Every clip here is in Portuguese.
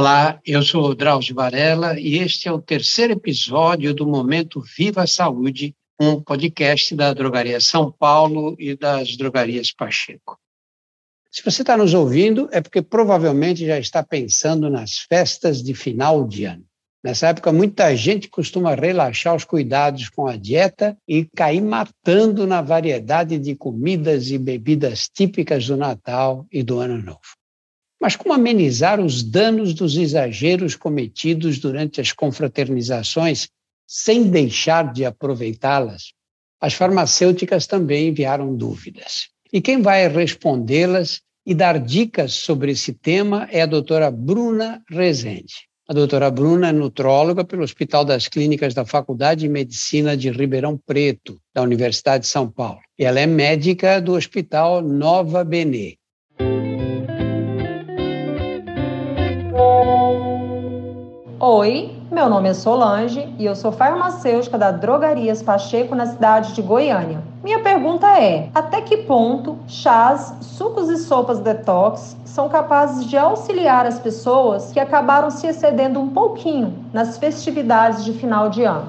Olá, eu sou Drauzio Varela e este é o terceiro episódio do Momento Viva Saúde, um podcast da Drogaria São Paulo e das Drogarias Pacheco. Se você está nos ouvindo, é porque provavelmente já está pensando nas festas de final de ano. Nessa época, muita gente costuma relaxar os cuidados com a dieta e cair matando na variedade de comidas e bebidas típicas do Natal e do Ano Novo. Mas como amenizar os danos dos exageros cometidos durante as confraternizações sem deixar de aproveitá-las? As farmacêuticas também enviaram dúvidas. E quem vai respondê-las e dar dicas sobre esse tema é a doutora Bruna Rezende. A doutora Bruna é nutróloga pelo Hospital das Clínicas da Faculdade de Medicina de Ribeirão Preto, da Universidade de São Paulo. E ela é médica do Hospital Nova Benê. Oi, meu nome é Solange e eu sou farmacêutica da Drogarias Pacheco na cidade de Goiânia. Minha pergunta é: até que ponto chás, sucos e sopas detox são capazes de auxiliar as pessoas que acabaram se excedendo um pouquinho nas festividades de final de ano?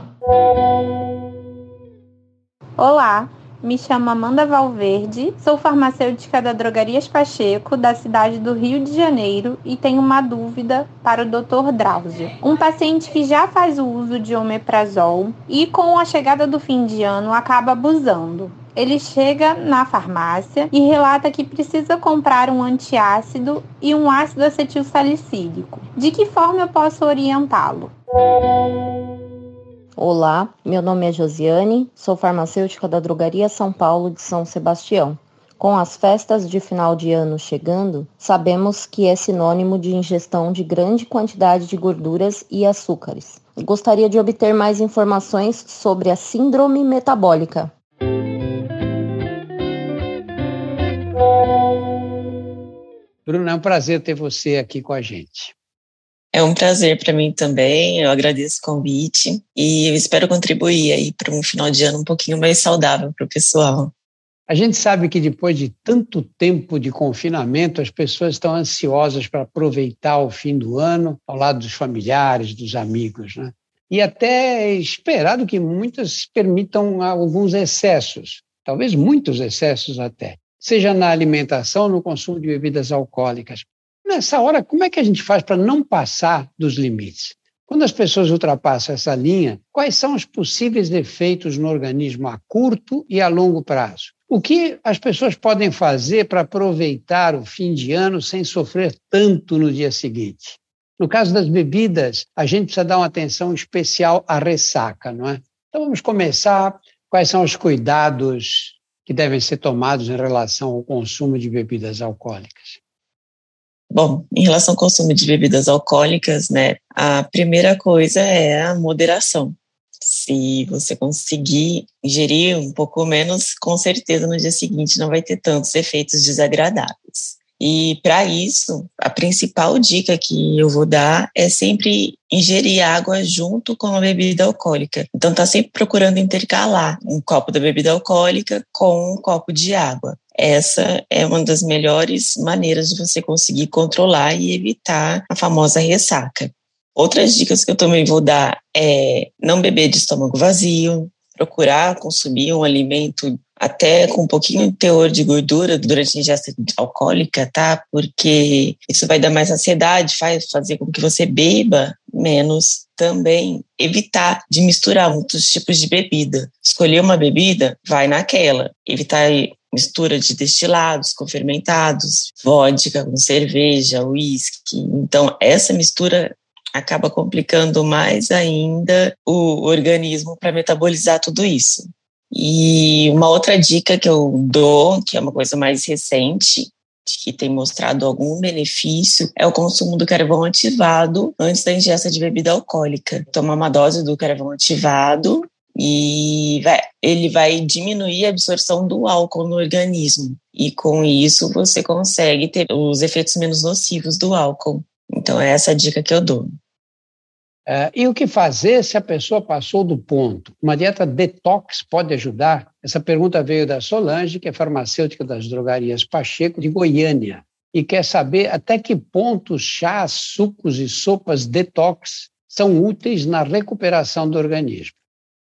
Olá, me chamo Amanda Valverde, sou farmacêutica da Drogarias Pacheco, da cidade do Rio de Janeiro, e tenho uma dúvida para o Dr. Drauzio. Um paciente que já faz o uso de omeprazol e com a chegada do fim de ano acaba abusando. Ele chega na farmácia e relata que precisa comprar um antiácido e um ácido acetil salicílico. De que forma eu posso orientá-lo? Olá, meu nome é Josiane, sou farmacêutica da Drogaria São Paulo de São Sebastião. Com as festas de final de ano chegando, sabemos que é sinônimo de ingestão de grande quantidade de gorduras e açúcares. Gostaria de obter mais informações sobre a síndrome metabólica. Bruno, é um prazer ter você aqui com a gente. É um prazer para mim também, eu agradeço o convite e espero contribuir aí para um final de ano um pouquinho mais saudável para o pessoal. A gente sabe que depois de tanto tempo de confinamento, as pessoas estão ansiosas para aproveitar o fim do ano ao lado dos familiares, dos amigos, né? E até é esperado que muitas permitam alguns excessos, talvez muitos excessos até, seja na alimentação, no consumo de bebidas alcoólicas. Nessa hora, como é que a gente faz para não passar dos limites? Quando as pessoas ultrapassam essa linha, quais são os possíveis efeitos no organismo a curto e a longo prazo? O que as pessoas podem fazer para aproveitar o fim de ano sem sofrer tanto no dia seguinte? No caso das bebidas, a gente precisa dar uma atenção especial à ressaca, não é? Então vamos começar. Quais são os cuidados que devem ser tomados em relação ao consumo de bebidas alcoólicas? Bom, em relação ao consumo de bebidas alcoólicas, né, a primeira coisa é a moderação. Se você conseguir ingerir um pouco menos, com certeza no dia seguinte não vai ter tantos efeitos desagradáveis. E para isso, a principal dica que eu vou dar é sempre ingerir água junto com a bebida alcoólica. Então, tá sempre procurando intercalar um copo da bebida alcoólica com um copo de água essa é uma das melhores maneiras de você conseguir controlar e evitar a famosa ressaca. Outras dicas que eu também vou dar é não beber de estômago vazio, procurar consumir um alimento até com um pouquinho de teor de gordura durante a ingesta alcoólica, tá? Porque isso vai dar mais ansiedade, faz fazer com que você beba menos também evitar de misturar muitos tipos de bebida. Escolher uma bebida, vai naquela. Evitar mistura de destilados com fermentados, vodka com cerveja, uísque. Então, essa mistura acaba complicando mais ainda o organismo para metabolizar tudo isso. E uma outra dica que eu dou, que é uma coisa mais recente, que tem mostrado algum benefício, é o consumo do carvão ativado antes da ingesta de bebida alcoólica. Tomar uma dose do carvão ativado e vai, ele vai diminuir a absorção do álcool no organismo. E com isso você consegue ter os efeitos menos nocivos do álcool. Então, é essa a dica que eu dou. É, e o que fazer se a pessoa passou do ponto? Uma dieta detox pode ajudar? Essa pergunta veio da Solange, que é farmacêutica das drogarias Pacheco, de Goiânia. e quer saber até que ponto chás, sucos e sopas detox são úteis na recuperação do organismo.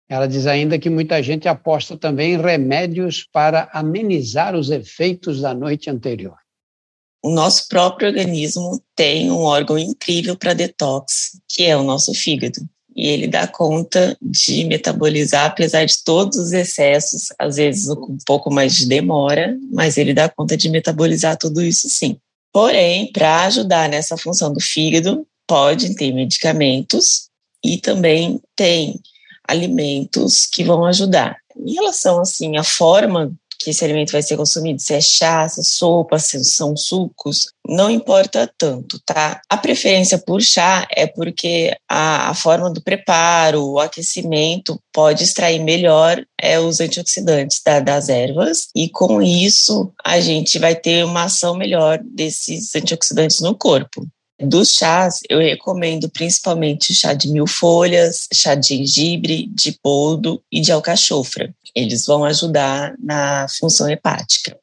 Ela diz ainda que muita gente aposta também em remédios para amenizar os efeitos da noite anterior. O nosso próprio organismo tem um órgão incrível para detox, que é o nosso fígado e ele dá conta de metabolizar, apesar de todos os excessos, às vezes um pouco mais de demora, mas ele dá conta de metabolizar tudo isso sim. Porém, para ajudar nessa função do fígado, pode ter medicamentos e também tem alimentos que vão ajudar. Em relação assim à forma que esse alimento vai ser consumido, se é chá, se é sopa, se são sucos, não importa tanto, tá? A preferência por chá é porque a, a forma do preparo, o aquecimento pode extrair melhor é, os antioxidantes da, das ervas e com isso a gente vai ter uma ação melhor desses antioxidantes no corpo. Dos chás, eu recomendo principalmente chá de mil folhas, chá de gengibre, de poldo e de alcachofra. Eles vão ajudar na função hepática.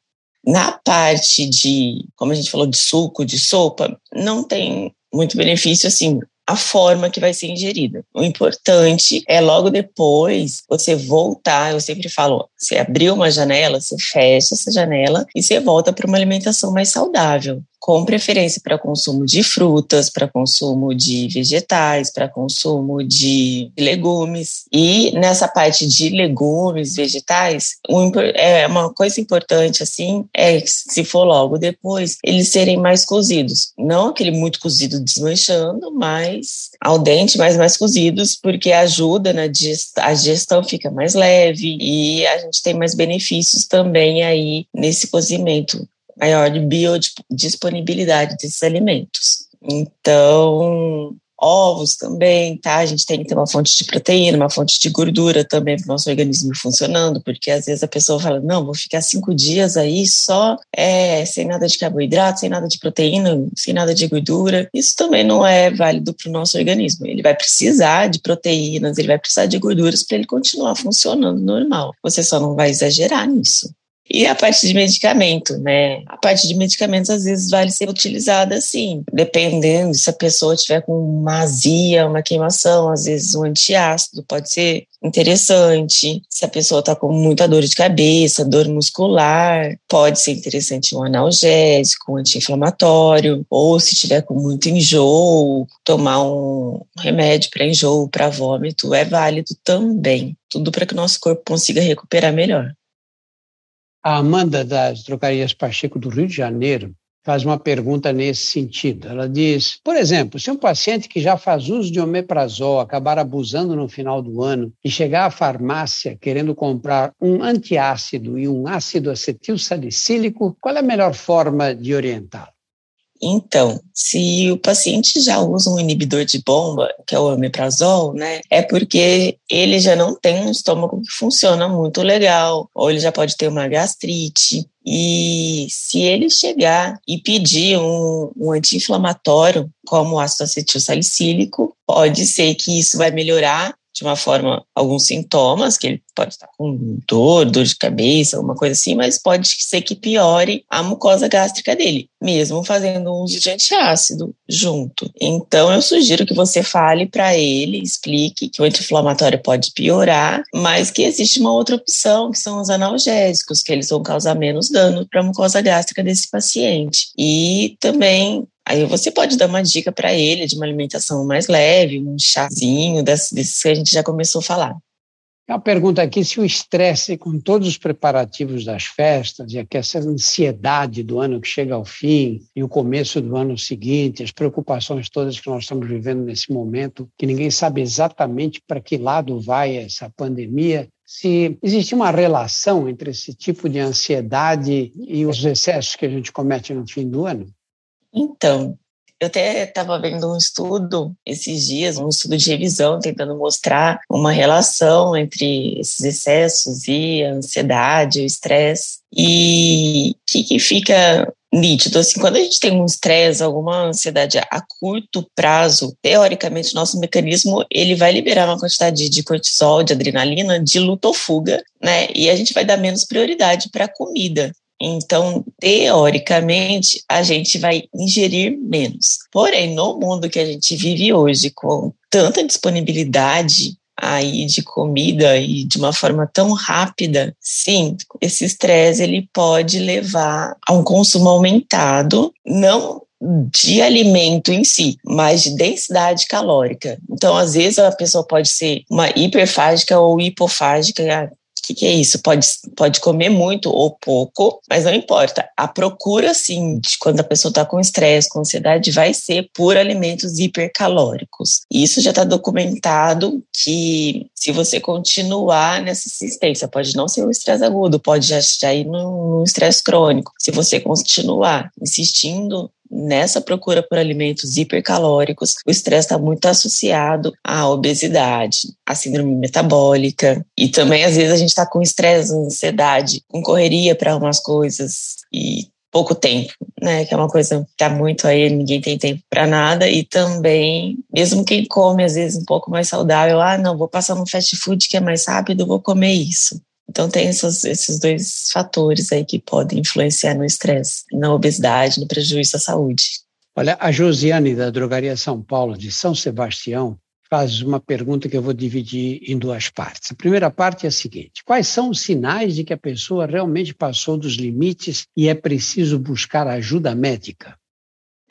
Na parte de, como a gente falou, de suco, de sopa, não tem muito benefício assim a forma que vai ser ingerida. O importante é logo depois você voltar. Eu sempre falo: você abriu uma janela, você fecha essa janela e você volta para uma alimentação mais saudável com preferência para consumo de frutas, para consumo de vegetais, para consumo de legumes. E nessa parte de legumes, vegetais, é uma coisa importante assim é se for logo depois, eles serem mais cozidos. Não aquele muito cozido desmanchando, mas ao dente, mas mais cozidos, porque ajuda na a digestão fica mais leve e a gente tem mais benefícios também aí nesse cozimento maior de biodisponibilidade desses alimentos. Então, ovos também, tá? A gente tem que ter uma fonte de proteína, uma fonte de gordura também para o nosso organismo funcionando, porque às vezes a pessoa fala, não, vou ficar cinco dias aí só é, sem nada de carboidrato, sem nada de proteína, sem nada de gordura. Isso também não é válido para o nosso organismo. Ele vai precisar de proteínas, ele vai precisar de gorduras para ele continuar funcionando normal. Você só não vai exagerar nisso. E a parte de medicamento, né? A parte de medicamentos às vezes vale ser utilizada assim, dependendo se a pessoa tiver com uma azia, uma queimação, às vezes um antiácido pode ser interessante. Se a pessoa está com muita dor de cabeça, dor muscular, pode ser interessante um analgésico, um anti-inflamatório, ou se tiver com muito enjoo, tomar um remédio para enjoo, para vômito, é válido também. Tudo para que o nosso corpo consiga recuperar melhor. A Amanda das Drogarias Pacheco do Rio de Janeiro faz uma pergunta nesse sentido. Ela diz, por exemplo, se um paciente que já faz uso de omeprazol acabar abusando no final do ano e chegar à farmácia querendo comprar um antiácido e um ácido acetil salicílico, qual é a melhor forma de orientá-lo? Então, se o paciente já usa um inibidor de bomba, que é o omeprazol, né, é porque ele já não tem um estômago que funciona muito legal, ou ele já pode ter uma gastrite. E se ele chegar e pedir um, um anti-inflamatório, como o ácido acetil salicílico, pode ser que isso vai melhorar de uma forma alguns sintomas, que ele pode estar com dor, dor de cabeça, alguma coisa assim, mas pode ser que piore a mucosa gástrica dele, mesmo fazendo uso de antiácido junto. Então eu sugiro que você fale para ele, explique que o anti-inflamatório pode piorar, mas que existe uma outra opção, que são os analgésicos, que eles vão causar menos dano para a mucosa gástrica desse paciente. E também Aí você pode dar uma dica para ele de uma alimentação mais leve, um chazinho desses que a gente já começou a falar. Uma pergunta aqui se o estresse com todos os preparativos das festas e essa ansiedade do ano que chega ao fim e o começo do ano seguinte, as preocupações todas que nós estamos vivendo nesse momento, que ninguém sabe exatamente para que lado vai essa pandemia, se existe uma relação entre esse tipo de ansiedade e os excessos que a gente comete no fim do ano? Então, eu até estava vendo um estudo esses dias, um estudo de revisão, tentando mostrar uma relação entre esses excessos e a ansiedade, o estresse. E o que, que fica nítido. Assim, quando a gente tem um estresse, alguma ansiedade a curto prazo, teoricamente, nosso mecanismo ele vai liberar uma quantidade de cortisol, de adrenalina, de luta ou fuga, né? E a gente vai dar menos prioridade para a comida. Então, teoricamente, a gente vai ingerir menos. Porém, no mundo que a gente vive hoje, com tanta disponibilidade aí de comida e de uma forma tão rápida, sim, esse estresse ele pode levar a um consumo aumentado, não de alimento em si, mas de densidade calórica. Então, às vezes, a pessoa pode ser uma hiperfágica ou hipofágica, que, que é isso? Pode, pode comer muito ou pouco, mas não importa. A procura, sim, de quando a pessoa está com estresse, com ansiedade, vai ser por alimentos hipercalóricos. Isso já está documentado que se você continuar nessa assistência, pode não ser um estresse agudo, pode já, já ir num estresse crônico. Se você continuar insistindo nessa procura por alimentos hipercalóricos, o estresse está muito associado à obesidade, à síndrome metabólica e também às vezes a gente está com estresse, ansiedade, com correria para umas coisas e pouco tempo, né? Que é uma coisa que tá muito aí, ninguém tem tempo para nada e também, mesmo quem come às vezes um pouco mais saudável, ah, não, vou passar no fast food que é mais rápido, vou comer isso. Então tem esses, esses dois fatores aí que podem influenciar no estresse, na obesidade, no prejuízo à saúde. Olha, a Josiane da Drogaria São Paulo de São Sebastião faz uma pergunta que eu vou dividir em duas partes. A primeira parte é a seguinte: quais são os sinais de que a pessoa realmente passou dos limites e é preciso buscar ajuda médica?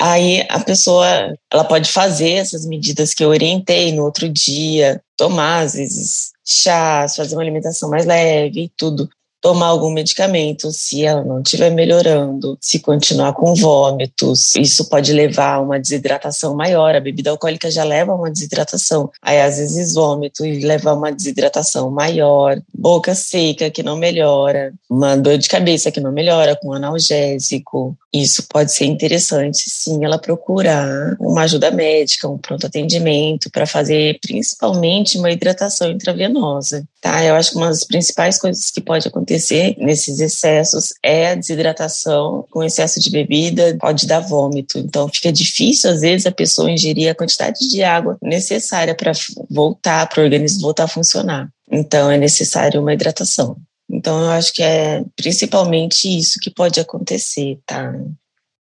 Aí a pessoa ela pode fazer essas medidas que eu orientei no outro dia, tomar às vezes chás, fazer uma alimentação mais leve e tudo tomar algum medicamento, se ela não estiver melhorando, se continuar com vômitos, isso pode levar a uma desidratação maior. A bebida alcoólica já leva a uma desidratação. Aí, às vezes, vômito e leva a uma desidratação maior, boca seca que não melhora, uma dor de cabeça que não melhora com analgésico. Isso pode ser interessante, sim, ela procurar uma ajuda médica, um pronto atendimento para fazer principalmente uma hidratação intravenosa, tá? Eu acho que uma das principais coisas que pode acontecer nesses excessos é a desidratação com excesso de bebida, pode dar vômito. Então fica difícil às vezes a pessoa ingerir a quantidade de água necessária para voltar, para o organismo voltar a funcionar. Então é necessário uma hidratação. Então eu acho que é principalmente isso que pode acontecer, tá?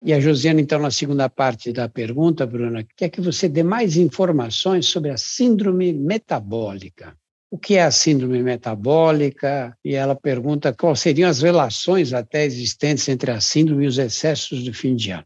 E a Josiana, então, na segunda parte da pergunta, Bruna, quer que você dê mais informações sobre a síndrome metabólica o que é a síndrome metabólica, e ela pergunta quais seriam as relações até existentes entre a síndrome e os excessos do fim de ano.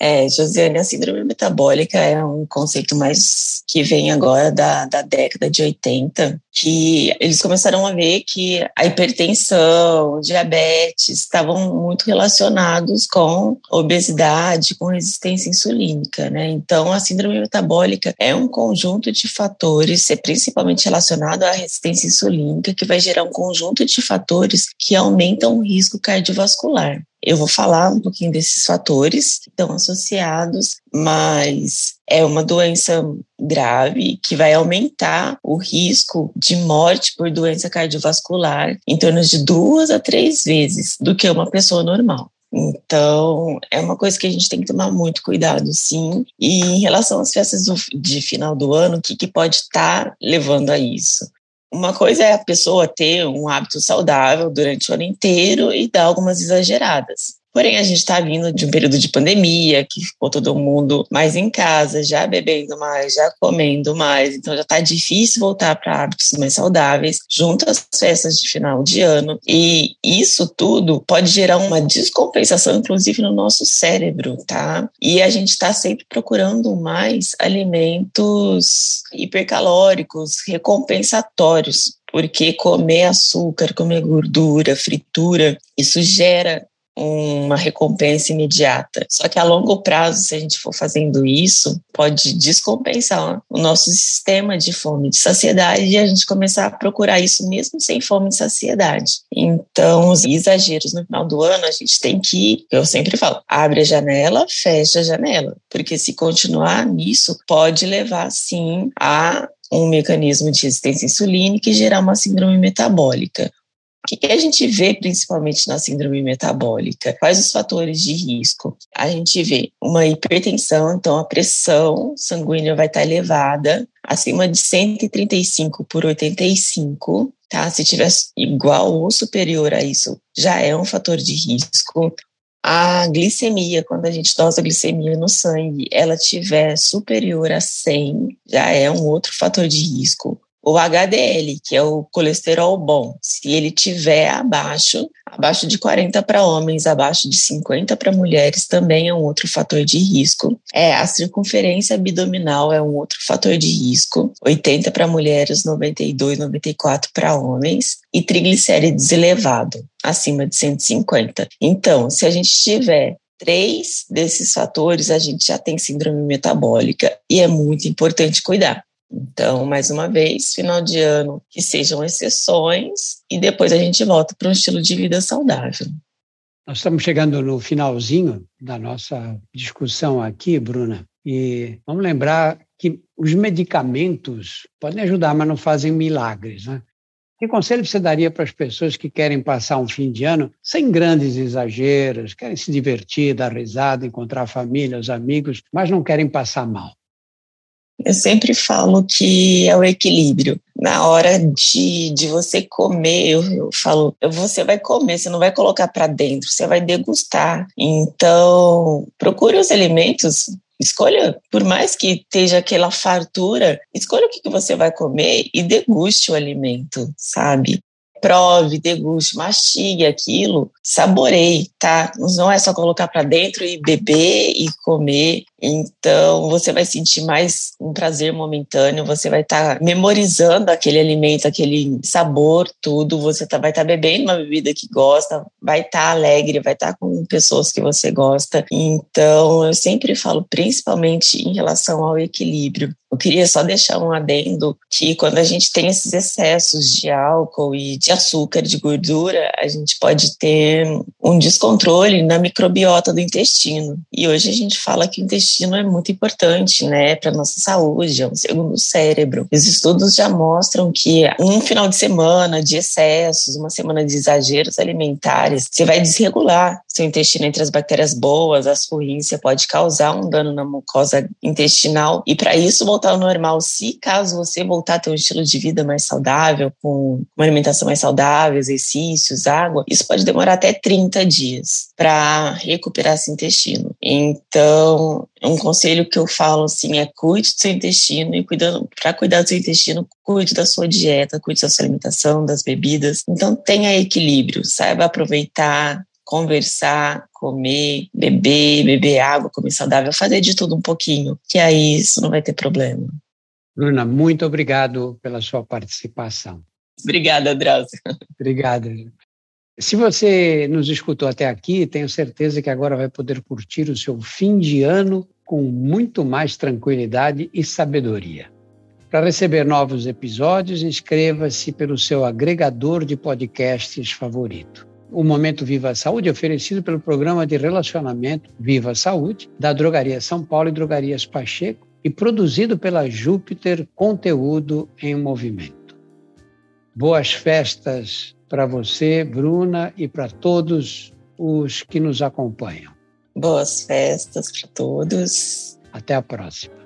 É, Josiane, a síndrome metabólica é um conceito mais que vem agora da, da década de 80, que eles começaram a ver que a hipertensão, diabetes estavam muito relacionados com obesidade, com resistência insulínica, né? Então, a síndrome metabólica é um conjunto de fatores, é principalmente relacionado à resistência insulínica, que vai gerar um conjunto de fatores que aumentam o risco cardiovascular. Eu vou falar um pouquinho desses fatores que estão associados, mas é uma doença grave que vai aumentar o risco de morte por doença cardiovascular em torno de duas a três vezes do que uma pessoa normal. Então, é uma coisa que a gente tem que tomar muito cuidado, sim. E em relação às festas de final do ano, o que, que pode estar tá levando a isso? Uma coisa é a pessoa ter um hábito saudável durante o ano inteiro e dar algumas exageradas. Porém, a gente está vindo de um período de pandemia, que ficou todo mundo mais em casa, já bebendo mais, já comendo mais, então já está difícil voltar para hábitos mais saudáveis, junto às festas de final de ano. E isso tudo pode gerar uma descompensação, inclusive, no nosso cérebro, tá? E a gente está sempre procurando mais alimentos hipercalóricos, recompensatórios porque comer açúcar, comer gordura, fritura, isso gera uma recompensa imediata. Só que a longo prazo, se a gente for fazendo isso, pode descompensar o nosso sistema de fome de saciedade e a gente começar a procurar isso mesmo sem fome de saciedade. Então, os exageros no final do ano, a gente tem que, eu sempre falo, abre a janela, fecha a janela, porque se continuar nisso, pode levar sim a um mecanismo de resistência insulínica e gerar uma síndrome metabólica. O que a gente vê principalmente na síndrome metabólica? Quais os fatores de risco? A gente vê uma hipertensão, então a pressão sanguínea vai estar elevada, acima de 135 por 85, tá? Se tiver igual ou superior a isso, já é um fator de risco. A glicemia, quando a gente dosa a glicemia no sangue, ela tiver superior a 100, já é um outro fator de risco. O HDL, que é o colesterol bom, se ele tiver abaixo, abaixo de 40 para homens, abaixo de 50 para mulheres, também é um outro fator de risco. É, a circunferência abdominal é um outro fator de risco, 80 para mulheres, 92, 94 para homens, e triglicérides elevado, acima de 150. Então, se a gente tiver três desses fatores, a gente já tem síndrome metabólica e é muito importante cuidar. Então, mais uma vez, final de ano, que sejam exceções e depois a gente volta para um estilo de vida saudável. Nós estamos chegando no finalzinho da nossa discussão aqui, Bruna, e vamos lembrar que os medicamentos podem ajudar, mas não fazem milagres, né? Que conselho você daria para as pessoas que querem passar um fim de ano sem grandes exageros, querem se divertir, dar risada, encontrar a família, os amigos, mas não querem passar mal? Eu sempre falo que é o equilíbrio. Na hora de, de você comer, eu, eu falo, você vai comer, você não vai colocar para dentro, você vai degustar. Então, procure os alimentos Escolha, por mais que esteja aquela fartura, escolha o que você vai comer e deguste o alimento, sabe? prove, deguste, mastigue aquilo, saboreie, tá? Não é só colocar para dentro e beber e comer. Então, você vai sentir mais um prazer momentâneo, você vai estar tá memorizando aquele alimento, aquele sabor, tudo. Você tá, vai estar tá bebendo uma bebida que gosta, vai estar tá alegre, vai estar tá com pessoas que você gosta. Então, eu sempre falo, principalmente em relação ao equilíbrio. Eu queria só deixar um adendo que quando a gente tem esses excessos de álcool e de açúcar, de gordura, a gente pode ter um descontrole na microbiota do intestino. E hoje a gente fala que o intestino é muito importante, né, para nossa saúde, é um segundo cérebro. Os estudos já mostram que um final de semana de excessos, uma semana de exageros alimentares, você vai desregular seu intestino entre as bactérias boas, as ruins, você pode causar um dano na mucosa intestinal e para isso voltar ao normal. Se caso você voltar a ter um estilo de vida mais saudável, com uma alimentação mais saudável, exercícios, água, isso pode demorar até 30 dias para recuperar esse intestino. Então, um conselho que eu falo assim é cuide do seu intestino e cuidando para cuidar do seu intestino, cuide da sua dieta, cuide da sua alimentação, das bebidas. Então, tenha equilíbrio, saiba aproveitar conversar, comer, beber, beber água, comer saudável, fazer de tudo um pouquinho, que aí isso não vai ter problema. Bruna, muito obrigado pela sua participação. Obrigada, Drauzio. Obrigado. Se você nos escutou até aqui, tenho certeza que agora vai poder curtir o seu fim de ano com muito mais tranquilidade e sabedoria. Para receber novos episódios, inscreva-se pelo seu agregador de podcasts favorito. O Momento Viva a Saúde é oferecido pelo Programa de Relacionamento Viva a Saúde, da Drogaria São Paulo e Drogarias Pacheco, e produzido pela Júpiter Conteúdo em Movimento. Boas festas para você, Bruna, e para todos os que nos acompanham. Boas festas para todos. Até a próxima.